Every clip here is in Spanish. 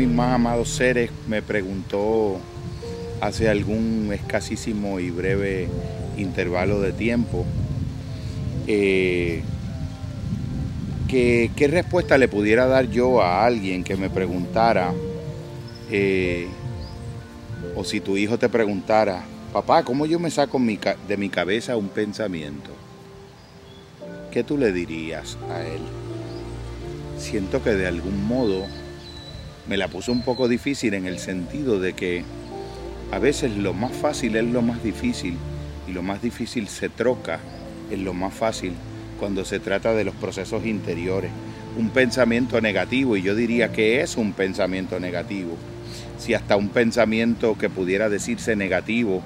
mis más amados seres me preguntó hace algún escasísimo y breve intervalo de tiempo eh, que, qué respuesta le pudiera dar yo a alguien que me preguntara, eh, o si tu hijo te preguntara, papá, ¿cómo yo me saco de mi cabeza un pensamiento? ¿Qué tú le dirías a él? Siento que de algún modo me la puso un poco difícil en el sentido de que a veces lo más fácil es lo más difícil y lo más difícil se troca en lo más fácil cuando se trata de los procesos interiores. Un pensamiento negativo, y yo diría que es un pensamiento negativo, si hasta un pensamiento que pudiera decirse negativo,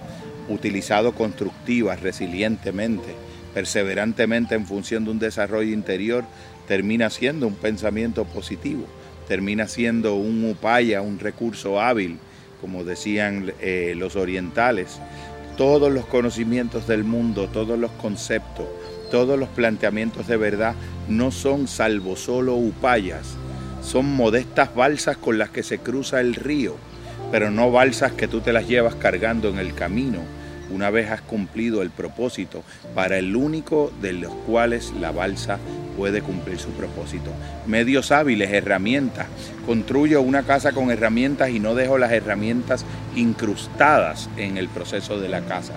utilizado constructiva, resilientemente, perseverantemente en función de un desarrollo interior, termina siendo un pensamiento positivo, termina siendo un upaya, un recurso hábil, como decían eh, los orientales. Todos los conocimientos del mundo, todos los conceptos, todos los planteamientos de verdad no son salvo solo upayas, son modestas balsas con las que se cruza el río, pero no balsas que tú te las llevas cargando en el camino una vez has cumplido el propósito para el único de los cuales la balsa puede cumplir su propósito. Medios hábiles, herramientas. Construyo una casa con herramientas y no dejo las herramientas incrustadas en el proceso de la casa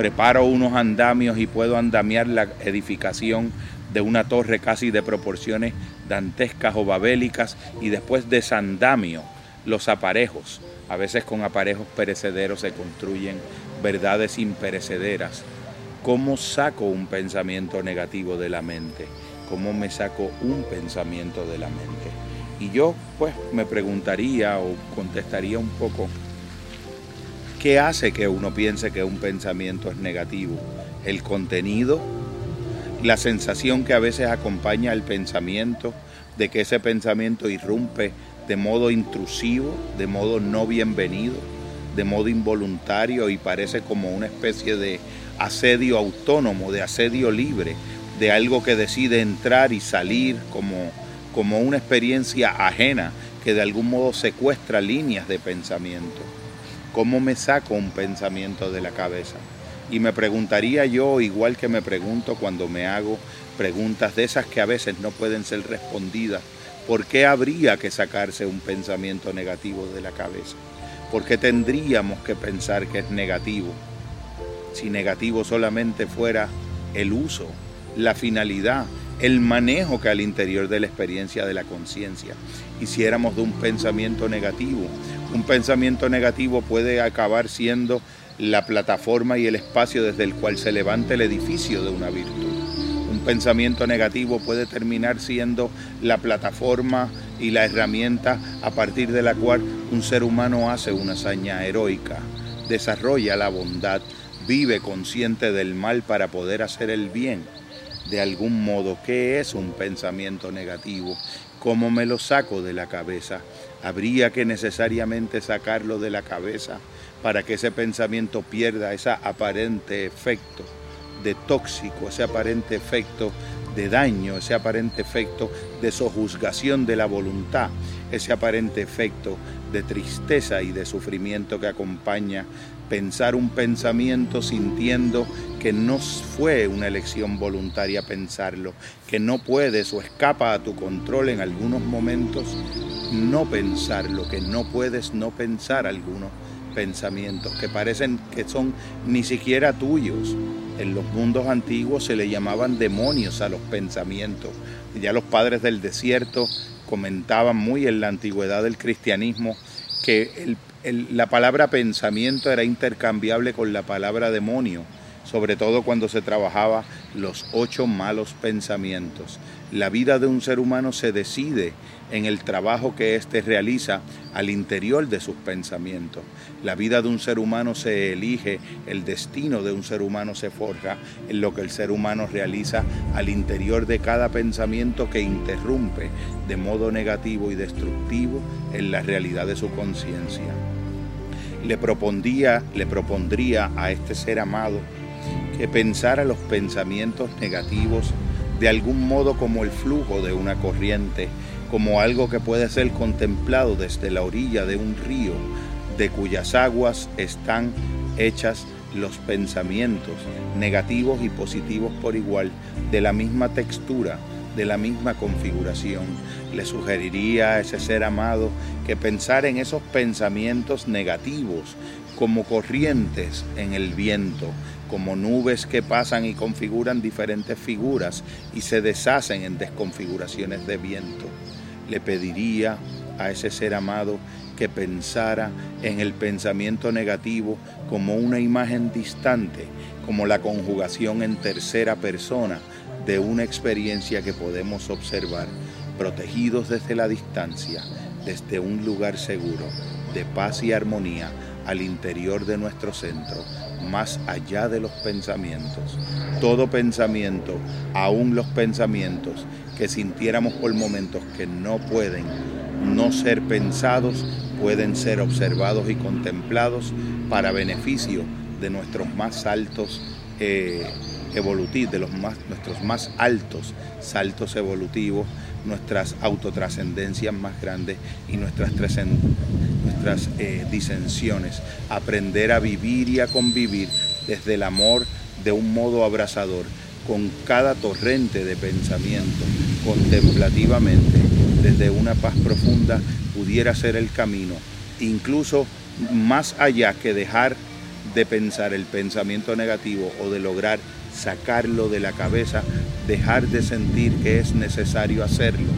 preparo unos andamios y puedo andamiar la edificación de una torre casi de proporciones dantescas o babélicas y después desandamio los aparejos. A veces con aparejos perecederos se construyen verdades imperecederas. ¿Cómo saco un pensamiento negativo de la mente? ¿Cómo me saco un pensamiento de la mente? Y yo pues me preguntaría o contestaría un poco ¿Qué hace que uno piense que un pensamiento es negativo? El contenido, la sensación que a veces acompaña al pensamiento, de que ese pensamiento irrumpe de modo intrusivo, de modo no bienvenido, de modo involuntario y parece como una especie de asedio autónomo, de asedio libre, de algo que decide entrar y salir como, como una experiencia ajena que de algún modo secuestra líneas de pensamiento. ¿Cómo me saco un pensamiento de la cabeza? Y me preguntaría yo, igual que me pregunto cuando me hago preguntas de esas que a veces no pueden ser respondidas, ¿por qué habría que sacarse un pensamiento negativo de la cabeza? ¿Por qué tendríamos que pensar que es negativo? Si negativo solamente fuera el uso, la finalidad, el manejo que al interior de la experiencia de la conciencia hiciéramos de un pensamiento negativo, un pensamiento negativo puede acabar siendo la plataforma y el espacio desde el cual se levanta el edificio de una virtud. Un pensamiento negativo puede terminar siendo la plataforma y la herramienta a partir de la cual un ser humano hace una hazaña heroica, desarrolla la bondad, vive consciente del mal para poder hacer el bien. De algún modo, ¿qué es un pensamiento negativo? ¿Cómo me lo saco de la cabeza? habría que necesariamente sacarlo de la cabeza para que ese pensamiento pierda ese aparente efecto de tóxico, ese aparente efecto de daño, ese aparente efecto de sojuzgación de la voluntad, ese aparente efecto de tristeza y de sufrimiento que acompaña pensar un pensamiento sintiendo que no fue una elección voluntaria pensarlo, que no puedes o escapa a tu control en algunos momentos no pensarlo, que no puedes no pensar algunos pensamientos que parecen que son ni siquiera tuyos. En los mundos antiguos se le llamaban demonios a los pensamientos. Ya los padres del desierto comentaban muy en la antigüedad del cristianismo que la palabra pensamiento era intercambiable con la palabra demonio, sobre todo cuando se trabajaba los ocho malos pensamientos. La vida de un ser humano se decide en el trabajo que éste realiza al interior de sus pensamientos. La vida de un ser humano se elige, el destino de un ser humano se forja en lo que el ser humano realiza al interior de cada pensamiento que interrumpe de modo negativo y destructivo en la realidad de su conciencia. Le le propondría a este ser amado que pensara los pensamientos negativos de algún modo como el flujo de una corriente como algo que puede ser contemplado desde la orilla de un río, de cuyas aguas están hechas los pensamientos negativos y positivos por igual, de la misma textura, de la misma configuración. Le sugeriría a ese ser amado que pensar en esos pensamientos negativos como corrientes en el viento, como nubes que pasan y configuran diferentes figuras y se deshacen en desconfiguraciones de viento. Le pediría a ese ser amado que pensara en el pensamiento negativo como una imagen distante, como la conjugación en tercera persona de una experiencia que podemos observar, protegidos desde la distancia, desde un lugar seguro, de paz y armonía al interior de nuestro centro, más allá de los pensamientos. Todo pensamiento, aún los pensamientos que sintiéramos por momentos que no pueden no ser pensados, pueden ser observados y contemplados para beneficio de nuestros más altos eh, evolutivos, de los más, nuestros más altos saltos evolutivos, nuestras autotrascendencias más grandes y nuestras, eh, disensiones. Aprender a vivir y a convivir desde el amor de un modo abrazador, con cada torrente de pensamiento, contemplativamente, desde una paz profunda, pudiera ser el camino, incluso más allá que dejar de pensar el pensamiento negativo o de lograr sacarlo de la cabeza, dejar de sentir que es necesario hacerlo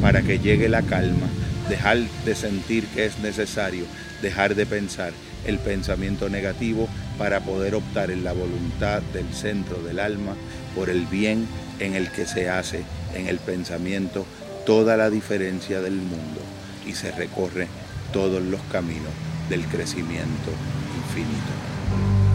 para que llegue la calma, dejar de sentir que es necesario dejar de pensar el pensamiento negativo para poder optar en la voluntad del centro del alma por el bien en el que se hace en el pensamiento toda la diferencia del mundo y se recorre todos los caminos del crecimiento infinito.